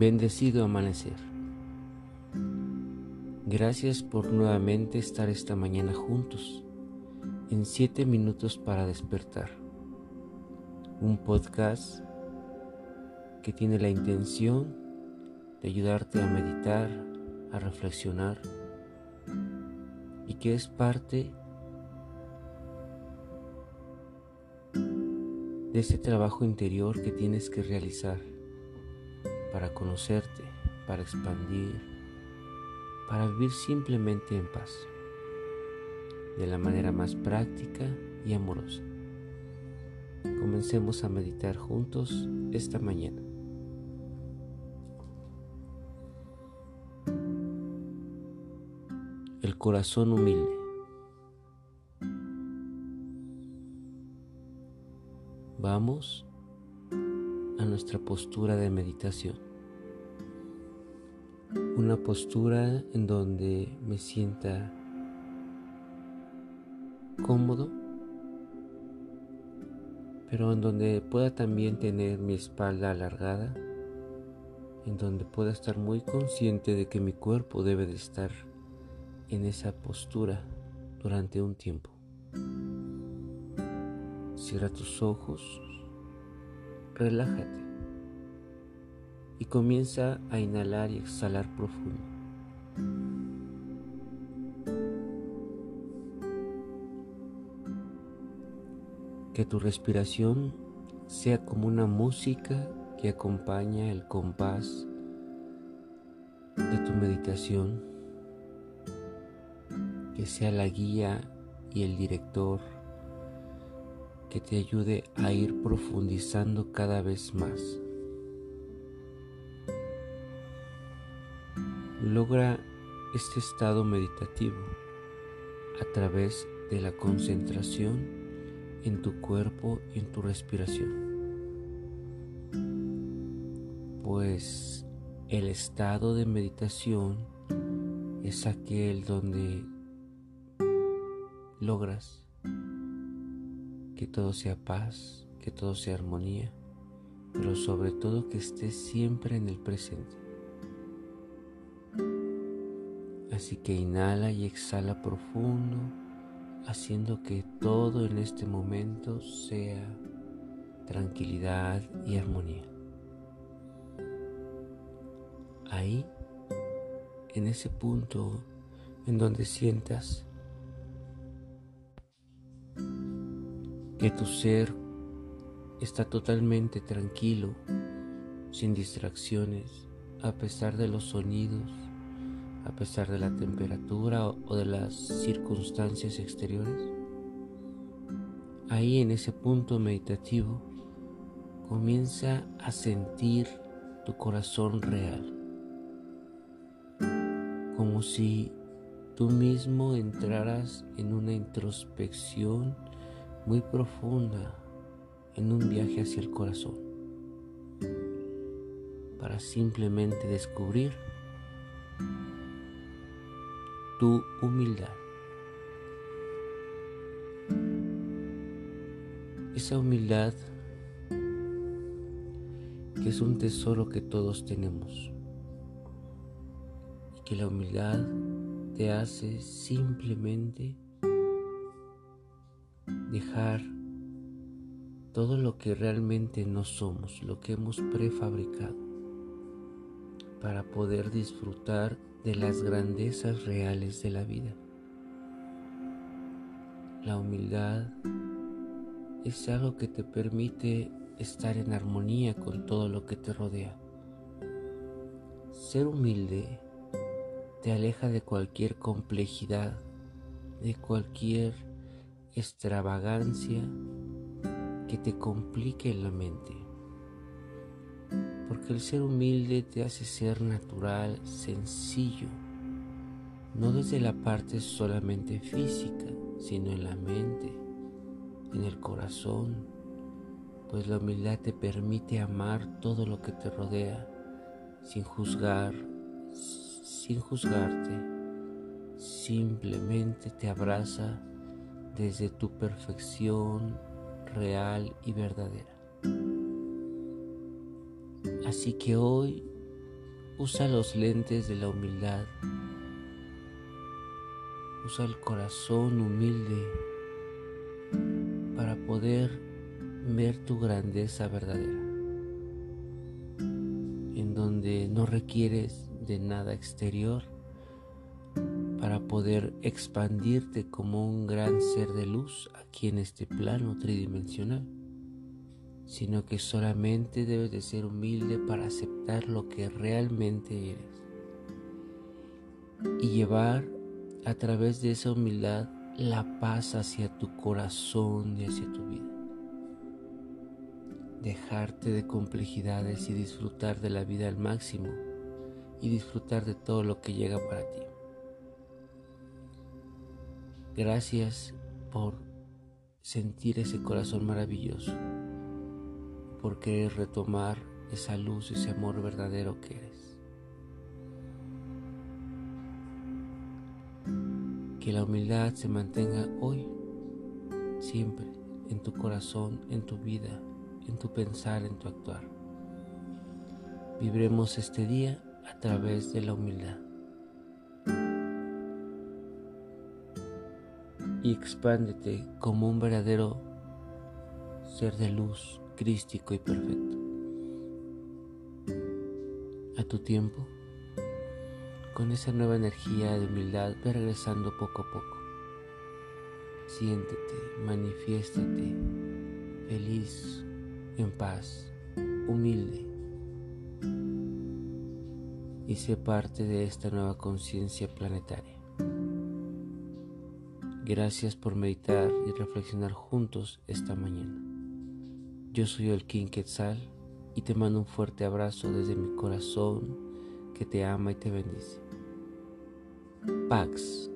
Bendecido amanecer. Gracias por nuevamente estar esta mañana juntos en 7 minutos para despertar. Un podcast que tiene la intención de ayudarte a meditar, a reflexionar y que es parte de ese trabajo interior que tienes que realizar para conocerte, para expandir, para vivir simplemente en paz, de la manera más práctica y amorosa. Comencemos a meditar juntos esta mañana. El corazón humilde. Vamos a nuestra postura de meditación. Una postura en donde me sienta cómodo, pero en donde pueda también tener mi espalda alargada, en donde pueda estar muy consciente de que mi cuerpo debe de estar en esa postura durante un tiempo. Cierra tus ojos relájate y comienza a inhalar y exhalar profundo. Que tu respiración sea como una música que acompaña el compás de tu meditación, que sea la guía y el director que te ayude a ir profundizando cada vez más. Logra este estado meditativo a través de la concentración en tu cuerpo y en tu respiración. Pues el estado de meditación es aquel donde logras que todo sea paz, que todo sea armonía, pero sobre todo que estés siempre en el presente. Así que inhala y exhala profundo, haciendo que todo en este momento sea tranquilidad y armonía. Ahí, en ese punto en donde sientas que tu ser está totalmente tranquilo, sin distracciones, a pesar de los sonidos, a pesar de la temperatura o de las circunstancias exteriores. Ahí en ese punto meditativo comienza a sentir tu corazón real, como si tú mismo entraras en una introspección muy profunda en un viaje hacia el corazón para simplemente descubrir tu humildad. Esa humildad que es un tesoro que todos tenemos y que la humildad te hace simplemente dejar todo lo que realmente no somos, lo que hemos prefabricado, para poder disfrutar de las grandezas reales de la vida. La humildad es algo que te permite estar en armonía con todo lo que te rodea. Ser humilde te aleja de cualquier complejidad, de cualquier extravagancia que te complique la mente. Porque el ser humilde te hace ser natural, sencillo, no desde la parte solamente física, sino en la mente, en el corazón, pues la humildad te permite amar todo lo que te rodea sin juzgar, sin juzgarte, simplemente te abraza desde tu perfección real y verdadera. Así que hoy usa los lentes de la humildad. Usa el corazón humilde para poder ver tu grandeza verdadera, en donde no requieres de nada exterior poder expandirte como un gran ser de luz aquí en este plano tridimensional, sino que solamente debes de ser humilde para aceptar lo que realmente eres y llevar a través de esa humildad la paz hacia tu corazón y hacia tu vida. Dejarte de complejidades y disfrutar de la vida al máximo y disfrutar de todo lo que llega para ti. Gracias por sentir ese corazón maravilloso, por querer retomar esa luz, ese amor verdadero que eres. Que la humildad se mantenga hoy, siempre, en tu corazón, en tu vida, en tu pensar, en tu actuar. Vibremos este día a través de la humildad. Y expándete como un verdadero ser de luz, crístico y perfecto. A tu tiempo, con esa nueva energía de humildad, regresando poco a poco. Siéntete, manifiéstate, feliz, en paz, humilde. Y sé parte de esta nueva conciencia planetaria. Gracias por meditar y reflexionar juntos esta mañana. Yo soy el King Quetzal y te mando un fuerte abrazo desde mi corazón que te ama y te bendice. Pax.